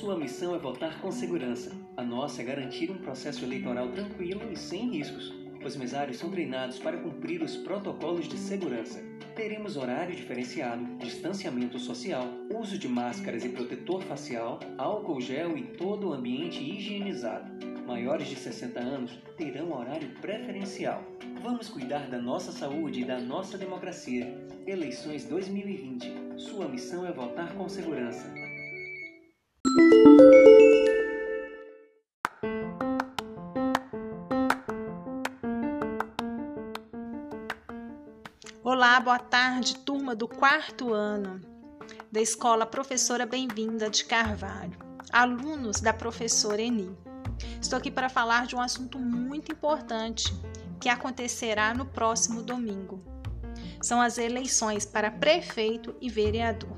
Sua missão é votar com segurança. A nossa é garantir um processo eleitoral tranquilo e sem riscos. Os mesários são treinados para cumprir os protocolos de segurança. Teremos horário diferenciado, distanciamento social, uso de máscaras e protetor facial, álcool gel e todo o ambiente higienizado. Maiores de 60 anos terão horário preferencial. Vamos cuidar da nossa saúde e da nossa democracia. Eleições 2020. Sua missão é votar com segurança. Olá, boa tarde, turma do quarto ano da Escola Professora Bem-vinda de Carvalho, alunos da professora Eni. Estou aqui para falar de um assunto muito importante que acontecerá no próximo domingo. São as eleições para prefeito e vereador.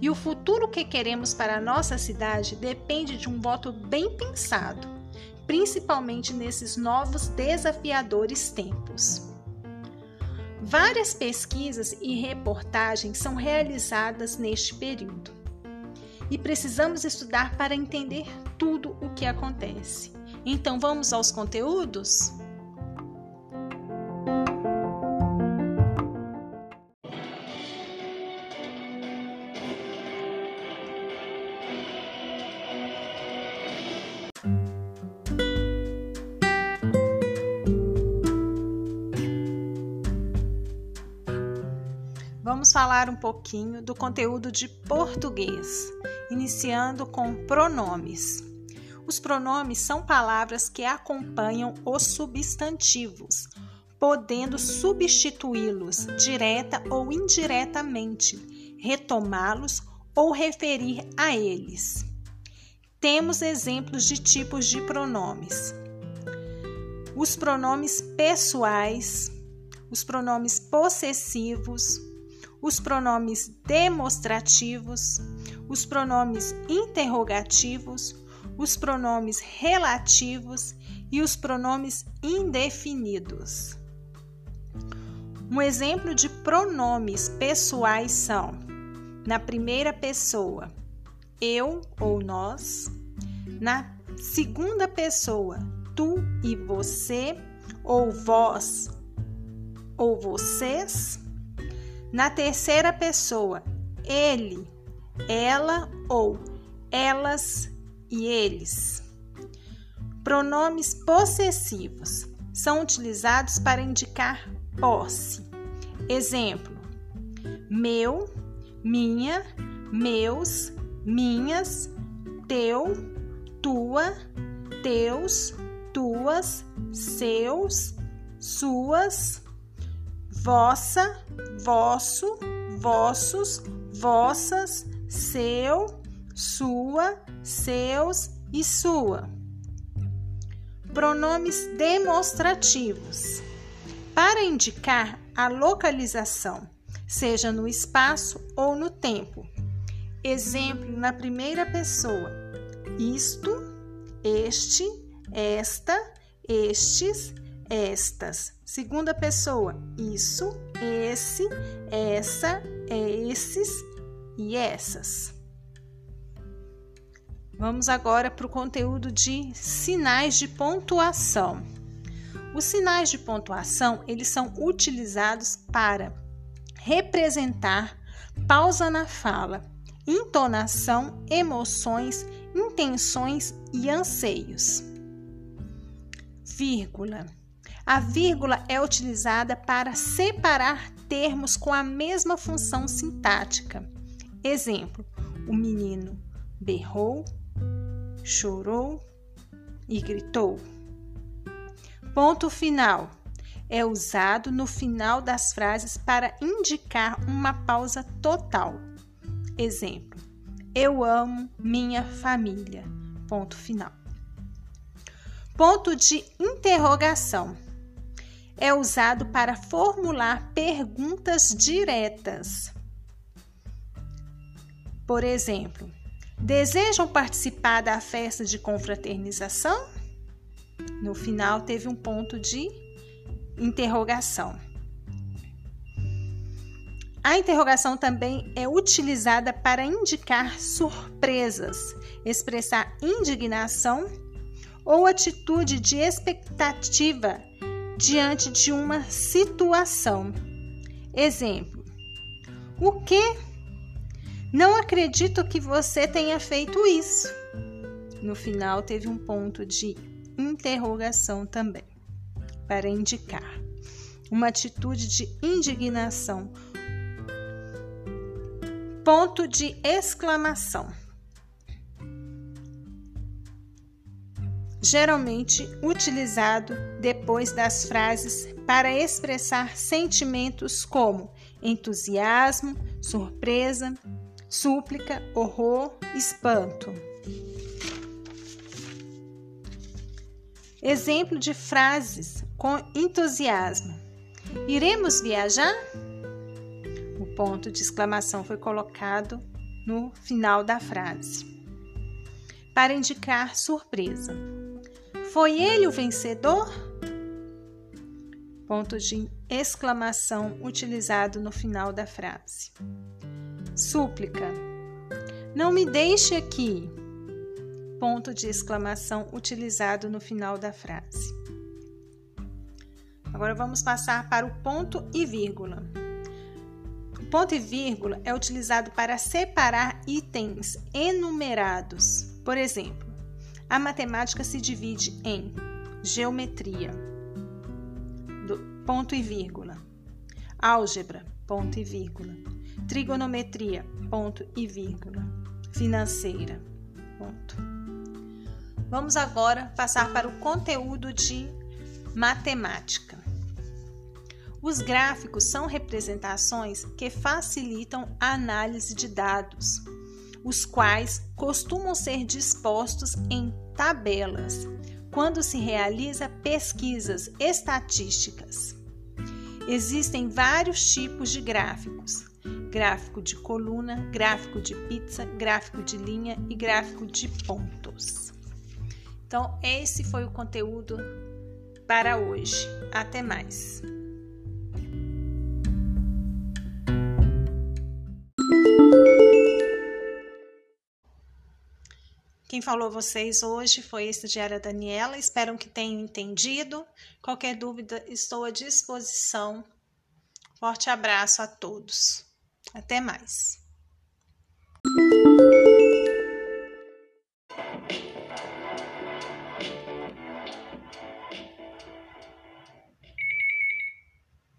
E o futuro que queremos para a nossa cidade depende de um voto bem pensado, principalmente nesses novos desafiadores tempos. Várias pesquisas e reportagens são realizadas neste período. E precisamos estudar para entender tudo o que acontece. Então vamos aos conteúdos? Falar um pouquinho do conteúdo de português, iniciando com pronomes. Os pronomes são palavras que acompanham os substantivos, podendo substituí-los direta ou indiretamente, retomá-los ou referir a eles. Temos exemplos de tipos de pronomes: os pronomes pessoais, os pronomes possessivos, os pronomes demonstrativos, os pronomes interrogativos, os pronomes relativos e os pronomes indefinidos. Um exemplo de pronomes pessoais são: na primeira pessoa, eu ou nós, na segunda pessoa, tu e você, ou vós ou vocês na terceira pessoa, ele, ela ou elas e eles. Pronomes possessivos são utilizados para indicar posse. Exemplo: meu, minha, meus, minhas, teu, tua, teus, tuas, seus, suas, vossa, vosso, vossos, vossas, seu, sua, seus e sua. Pronomes demonstrativos para indicar a localização, seja no espaço ou no tempo. Exemplo na primeira pessoa: isto, este, esta, estes, estas. Segunda pessoa, isso, esse, essa, esses e essas. Vamos agora para o conteúdo de sinais de pontuação. Os sinais de pontuação, eles são utilizados para representar pausa na fala, entonação, emoções, intenções e anseios. Vírgula a vírgula é utilizada para separar termos com a mesma função sintática. Exemplo: o menino berrou, chorou e gritou. Ponto final é usado no final das frases para indicar uma pausa total. Exemplo: Eu amo minha família. Ponto final. Ponto de interrogação é usado para formular perguntas diretas. Por exemplo, desejam participar da festa de confraternização? No final teve um ponto de interrogação. A interrogação também é utilizada para indicar surpresas, expressar indignação ou atitude de expectativa diante de uma situação. Exemplo: O que? Não acredito que você tenha feito isso. No final, teve um ponto de interrogação também, para indicar uma atitude de indignação. Ponto de exclamação. Geralmente utilizado depois das frases para expressar sentimentos como entusiasmo, surpresa, súplica, horror, espanto. Exemplo de frases com entusiasmo: Iremos viajar? O ponto de exclamação foi colocado no final da frase para indicar surpresa. Foi ele o vencedor? Ponto de exclamação utilizado no final da frase. Súplica. Não me deixe aqui ponto de exclamação utilizado no final da frase. Agora vamos passar para o ponto e vírgula. O ponto e vírgula é utilizado para separar itens enumerados. Por exemplo, a matemática se divide em geometria, ponto e vírgula, álgebra, ponto e vírgula, trigonometria, ponto e vírgula, financeira, ponto. Vamos agora passar para o conteúdo de matemática. Os gráficos são representações que facilitam a análise de dados, os quais costumam ser dispostos em tabelas quando se realiza pesquisas estatísticas. Existem vários tipos de gráficos: gráfico de coluna, gráfico de pizza, gráfico de linha e gráfico de pontos. Então, esse foi o conteúdo para hoje. Até mais. Quem falou a vocês hoje foi a estagiária Daniela. Espero que tenham entendido. Qualquer dúvida, estou à disposição. Forte abraço a todos. Até mais.